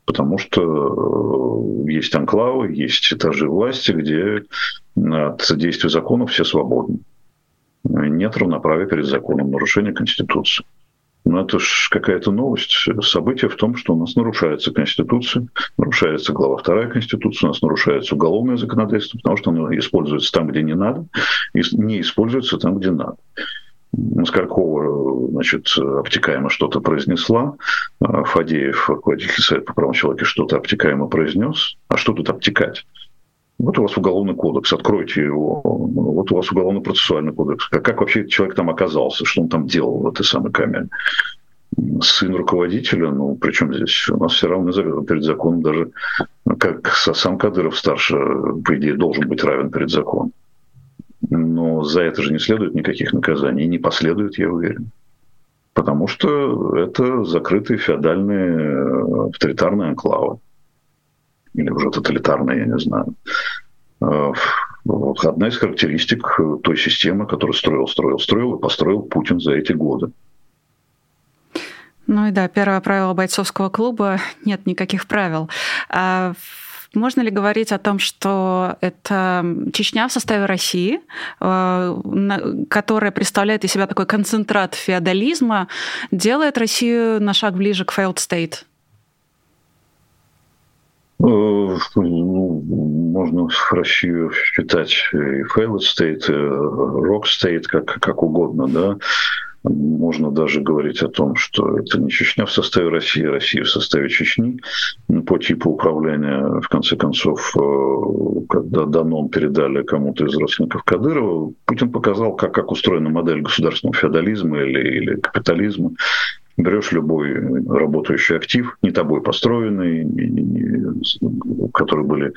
Потому что э, есть анклавы, есть этажи власти, где от действия закона все свободны. Нет равноправия перед законом, нарушения Конституции. Ну, это же какая-то новость. Событие в том, что у нас нарушается Конституция, нарушается глава 2 Конституции, у нас нарушается уголовное законодательство, потому что оно используется там, где не надо, и не используется там, где надо. Скоркова, значит, обтекаемо что-то произнесла, Фадеев, руководитель Совета по правам человека, что-то обтекаемо произнес. А что тут обтекать? Вот у вас уголовный кодекс, откройте его. Вот у вас уголовно-процессуальный кодекс. Как, как вообще этот человек там оказался? Что он там делал в этой самой камере? Сын руководителя, ну, причем здесь у нас все равно перед законом даже, как сам Кадыров старше, по идее, должен быть равен перед законом. Но за это же не следует никаких наказаний, не последует, я уверен. Потому что это закрытые феодальные авторитарные анклавы или уже тоталитарная, я не знаю. Э, одна из характеристик той системы, которую строил, строил, строил и построил Путин за эти годы. Ну и да, первое правило бойцовского клуба – нет никаких правил. А можно ли говорить о том, что это Чечня в составе России, э, которая представляет из себя такой концентрат феодализма, делает Россию на шаг ближе к failed state? Э, ну, можно Россию считать и failed state, и rock state, как, как угодно, да. Можно даже говорить о том, что это не Чечня в составе России, а Россия в составе Чечни. По типу управления, в конце концов, э, когда Данон передали кому-то из родственников Кадырова, Путин показал, как, как устроена модель государственного феодализма или, или капитализма берешь любой работающий актив, не тобой построенный, в который были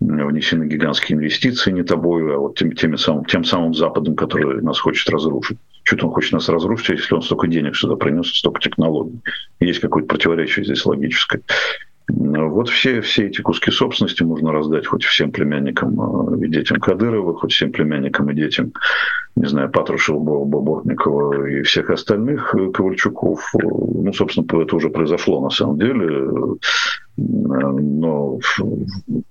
внесены гигантские инвестиции не тобой, а вот тем, теми самым, тем самым Западом, который нас хочет разрушить. Что-то он хочет нас разрушить, если он столько денег сюда принес, столько технологий. Есть какое-то противоречие здесь логическое. Вот все, все эти куски собственности можно раздать хоть всем племянникам э, и детям Кадырова, хоть всем племянникам и детям, не знаю, Патрушева, Бобортникова и всех остальных э, Ковальчуков. Ну, собственно, это уже произошло на самом деле. Но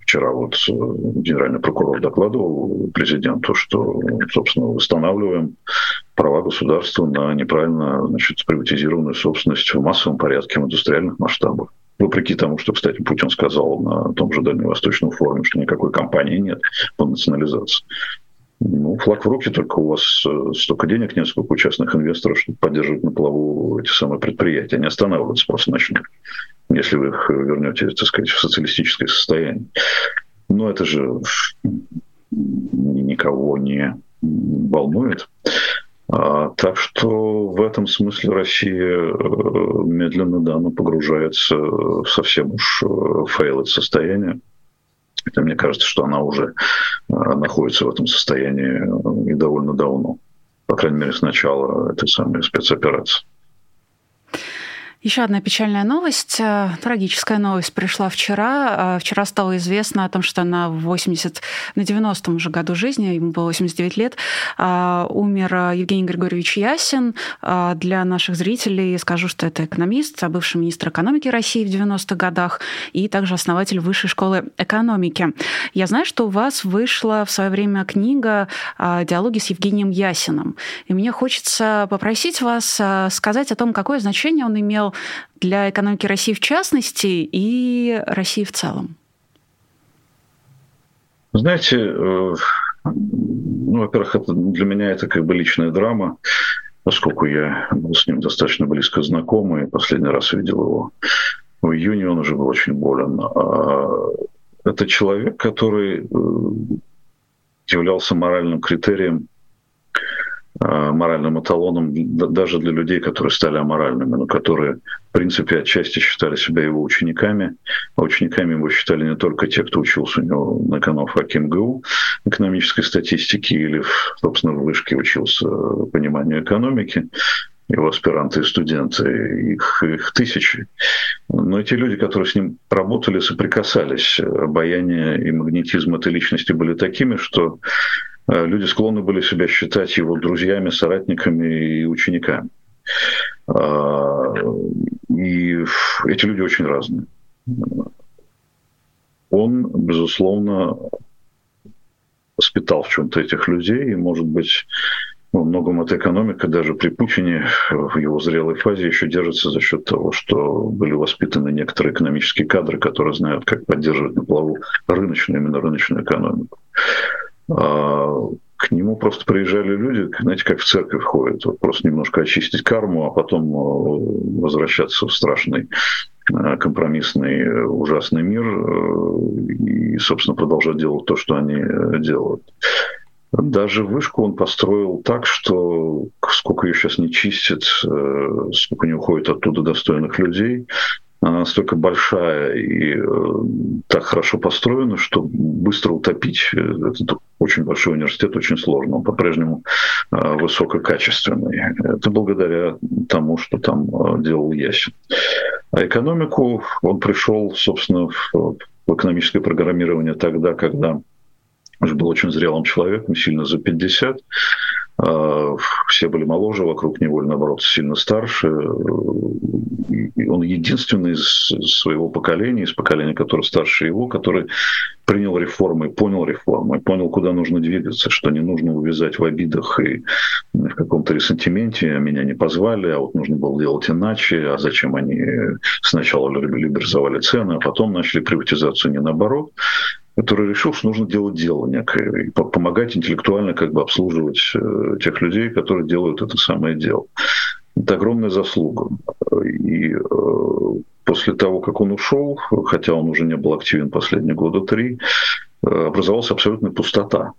вчера вот э, генеральный прокурор докладывал президенту, что, собственно, восстанавливаем права государства на неправильно значит, приватизированную собственность в массовом порядке в индустриальных масштабах. Вопреки тому, что, кстати, Путин сказал на том же Дальневосточном форуме, что никакой компании нет по национализации. Ну, флаг в руки, только у вас э, столько денег нет, сколько частных инвесторов, чтобы поддерживать на плаву эти самые предприятия. Они останавливаться просто начнут, если вы их вернете, так сказать, в социалистическое состояние. Но это же никого не волнует. А, так что в этом смысле Россия э, медленно да, но погружается в совсем уж фейлед состояние. Хотя мне кажется, что она уже э, находится в этом состоянии и довольно давно. По крайней мере, с начала этой самой спецоперации. Еще одна печальная новость, э, трагическая новость пришла вчера. Э, вчера стало известно о том, что на 80, на 90-м уже году жизни, ему было 89 лет, э, умер Евгений Григорьевич Ясин. Для наших зрителей скажу, что это экономист, бывший министр экономики России в 90-х годах и также основатель Высшей школы экономики. Я знаю, что у вас вышла в свое время книга «Диалоги с Евгением Ясиным». И мне хочется попросить вас сказать о том, какое значение он имел для экономики России в частности и России в целом? Знаете, э, ну, во-первых, это, для меня это как бы личная драма, поскольку я был с ним достаточно близко знаком, и последний раз видел его в июне, он уже был очень болен. А это человек, который э, являлся моральным критерием моральным эталоном даже для людей, которые стали аморальными, но которые, в принципе, отчасти считали себя его учениками. А учениками его считали не только те, кто учился у него на экономфаке МГУ экономической статистики или, собственно, в вышке учился пониманию экономики, его аспиранты и студенты, их, их тысячи. Но эти люди, которые с ним работали, соприкасались. Обаяние и магнетизм этой личности были такими, что Э, люди склонны были себя считать его друзьями, соратниками и учениками. А, и эти люди очень разные. Он, безусловно, воспитал в чем-то этих людей, и, может быть, во многом эта экономика даже при Путине в его зрелой фазе еще держится за счет того, что были воспитаны некоторые экономические кадры, которые знают, как поддерживать на плаву рыночную, именно рыночную экономику. А, к нему просто приезжали люди, знаете, как в церковь ходят, вот просто немножко очистить карму, а потом э, возвращаться в страшный э, компромиссный ужасный мир и, собственно, продолжать делать то, что они делают. Даже вышку он построил так, что сколько ее сейчас не чистят, сколько не уходит оттуда достойных людей, она настолько большая и э, так хорошо построена, что быстро утопить э, этот очень большой университет очень сложно. Он по-прежнему э, высококачественный. Это благодаря тому, что там делал Ясин. А экономику он пришел, собственно, в, в экономическое программирование тогда, когда уже был очень зрелым человеком, сильно за 50. А, все были моложе вокруг него, или наоборот, сильно старше. И он единственный из своего поколения, из поколения, которое старше его, который принял реформы, понял реформы, понял, куда нужно двигаться, что не нужно увязать в обидах и в каком-то ресентименте. А меня не позвали, а вот нужно было делать иначе, а зачем они сначала либерализовали цены, а потом начали приватизацию не наоборот который решил, что нужно делать дело некое и помогать интеллектуально как бы обслуживать э, тех людей, которые делают это самое дело. Это огромная заслуга. И э, после того, как он ушел, хотя он уже не был активен последние года три, э, образовалась абсолютная пустота.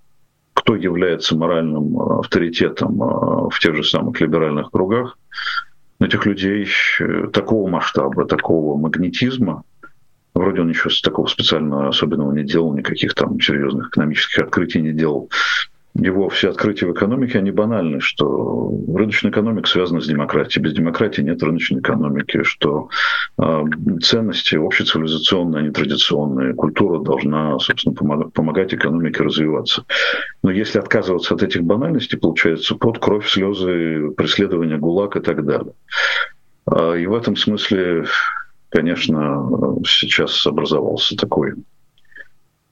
Кто является моральным авторитетом в тех же самых либеральных кругах, этих людей такого масштаба, такого магнетизма, Вроде он ничего такого специального особенного не делал, никаких там серьезных экономических открытий не делал. Его все открытия в экономике, они банальны, что рыночная экономика связана с демократией. Без демократии нет рыночной экономики, что э, ценности общецивилизационные, они традиционные. Культура должна, собственно, помогать, помогать экономике развиваться. Но если отказываться от этих банальностей, получается под кровь, слезы, преследование ГУЛАГ и так далее. И в этом смысле конечно, сейчас образовался такой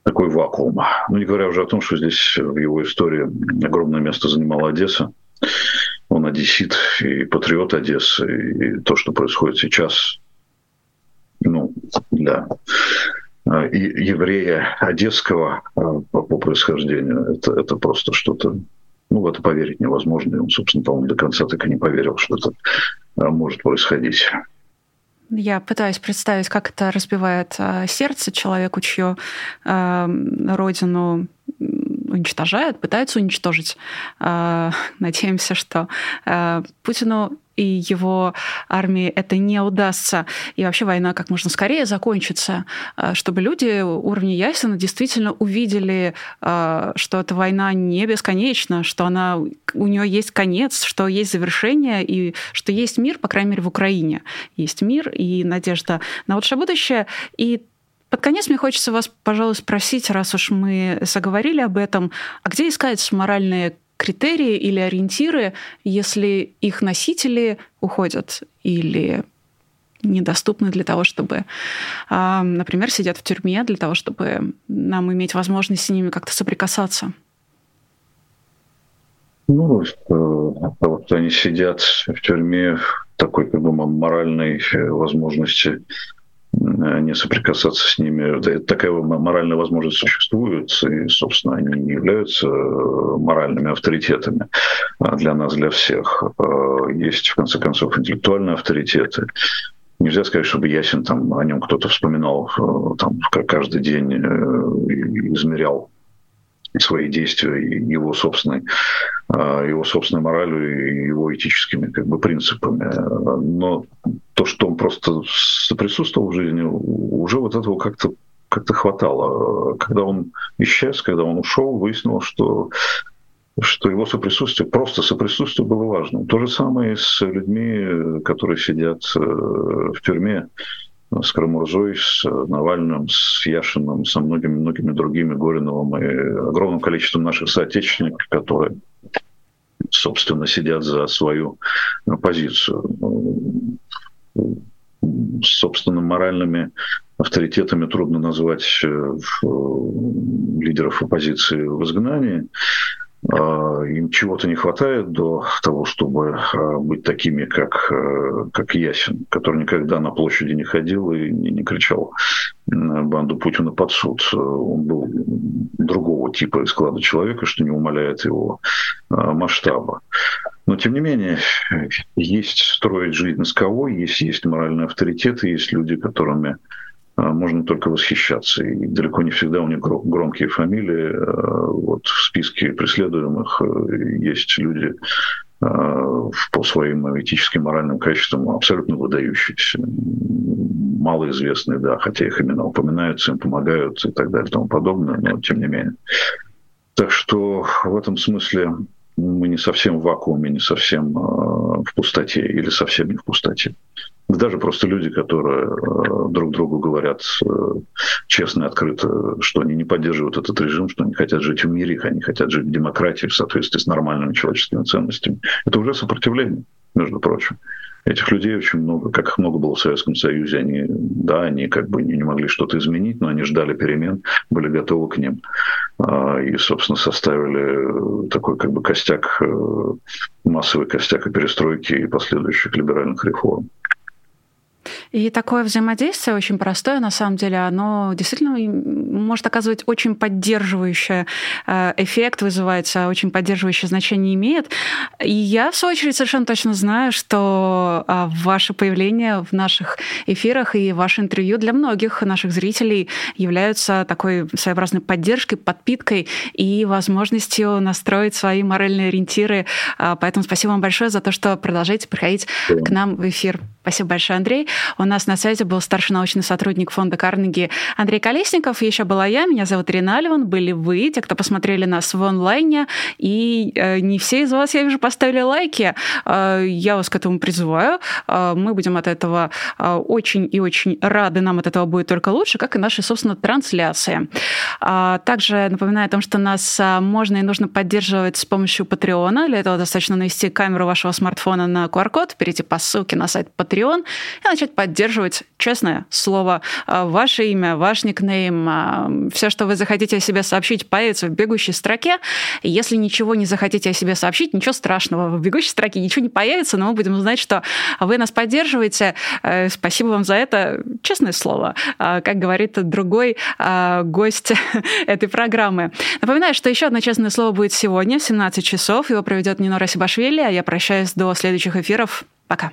такой вакуум. Ну, не говоря уже о том, что здесь в его истории огромное место занимала Одесса. Он одессит и патриот Одессы. И то, что происходит сейчас, ну, для а, и еврея одесского а, по, по происхождению, это, это просто что-то, ну, в это поверить невозможно. И он, собственно, по-моему, до конца так и не поверил, что это а, может происходить. Я пытаюсь представить, как это разбивает а, сердце человеку, чью э, родину уничтожают, пытаются уничтожить. Э, надеемся, что э, Путину и его армии это не удастся. И вообще война как можно скорее закончится, э, чтобы люди уровня Ясена действительно увидели, э, что эта война не бесконечна, что она, у нее есть конец, что есть завершение, и что есть мир, по крайней мере, в Украине. Есть мир и надежда на лучшее будущее. И под конец мне хочется вас, пожалуй, спросить, раз уж мы заговорили об этом, а где искать моральные критерии или ориентиры, если их носители уходят или недоступны для того, чтобы, а, например, сидят в тюрьме, для того, чтобы нам иметь возможность с ними как-то соприкасаться? Ну, что, вот они сидят в тюрьме такой как бы моральной возможности Э, не соприкасаться с ними. Такая моральная возможность существует, и, собственно, они не являются э, моральными авторитетами а для нас, для всех. Э, есть, в конце концов, интеллектуальные авторитеты. Нельзя сказать, чтобы Ясен там о нем кто-то вспоминал там, каждый день, измерял свои действия его собственной, а, его собственной моралью и его этическими как бы, принципами. Но то, что он просто присутствовал в жизни, уже вот этого как-то как-то хватало. Когда он исчез, когда он ушел, выяснилось, что что его соприсутствие, просто соприсутствие было важным. То же самое и с людьми, которые сидят э, в тюрьме с Карамурзой, с Навальным, с Яшиным, со многими-многими другими, Гориновым и огромным количеством наших соотечественников, которые, собственно, сидят за свою позицию. Собственно, моральными авторитетами трудно назвать э, лидеров оппозиции в изгнании. А, им чего-то не хватает до того, чтобы а, быть такими, как, э, как Ясин, который никогда на площади не ходил и не, не кричал банду Путина под суд. Он был другого типа и склада человека, что не умаляет его масштаба. Но, тем не менее, есть строить жизнь с кого, есть, есть моральные авторитеты, есть люди, которыми можно только восхищаться. И далеко не всегда у них громкие фамилии. Вот в списке преследуемых есть люди, Э, по своим этическим моральным качествам абсолютно выдающиеся. Малоизвестные, да, хотя их имена упоминаются, им помогают и так далее и тому подобное, но тем не менее. Так что в этом смысле мы не совсем в вакууме, не совсем э, в пустоте или совсем не в пустоте. Даже просто люди, которые э, друг другу говорят э, честно и открыто, что они не поддерживают этот режим, что они хотят жить в мире, они хотят жить в демократии в соответствии с нормальными человеческими ценностями. Это уже сопротивление, между прочим. Этих людей очень много, как их много было в Советском Союзе. Они, да, они как бы не, могли что-то изменить, но они ждали перемен, были готовы к ним. А, и, собственно, составили такой как бы костяк, э, массовый костяк и перестройки и последующих либеральных реформ. И такое взаимодействие очень простое, на самом деле, оно действительно может оказывать очень поддерживающий э, эффект, вызывается, очень поддерживающее значение имеет. И я, в свою очередь, совершенно точно знаю, что а, ваше появление в наших эфирах и ваше интервью для многих наших зрителей являются такой своеобразной поддержкой, подпиткой и возможностью настроить свои моральные ориентиры. А, поэтому спасибо вам большое за то, что продолжаете приходить к нам в эфир. Спасибо большое, Андрей. У нас на связи был старший научный сотрудник фонда Карнеги Андрей Колесников. Еще была я, меня зовут Ирина Альван. Были вы, те, кто посмотрели нас в онлайне. И э, не все из вас, я вижу, поставили лайки. Э, я вас к этому призываю. Э, мы будем от этого э, очень и очень рады. Нам от этого будет только лучше, как и наши, собственно, трансляции. Э, также напоминаю о том, что нас э, можно и нужно поддерживать с помощью Патреона. Для этого достаточно навести камеру вашего смартфона на QR-код, перейти по ссылке на сайт Patreon Patreon и начать поддерживать, честное слово, а, ваше имя, ваш никнейм, а, все, что вы захотите о себе сообщить, появится в бегущей строке. Если ничего не захотите о себе сообщить, ничего страшного. В бегущей строке ничего не появится, но мы будем знать, что вы нас поддерживаете. Э, спасибо вам за это. Честное слово, а, как говорит другой гость этой программы. Напоминаю, что еще одно честное слово будет сегодня в 17 часов. Его проведет Нинора Сибашвили, а я прощаюсь до следующих эфиров. Пока.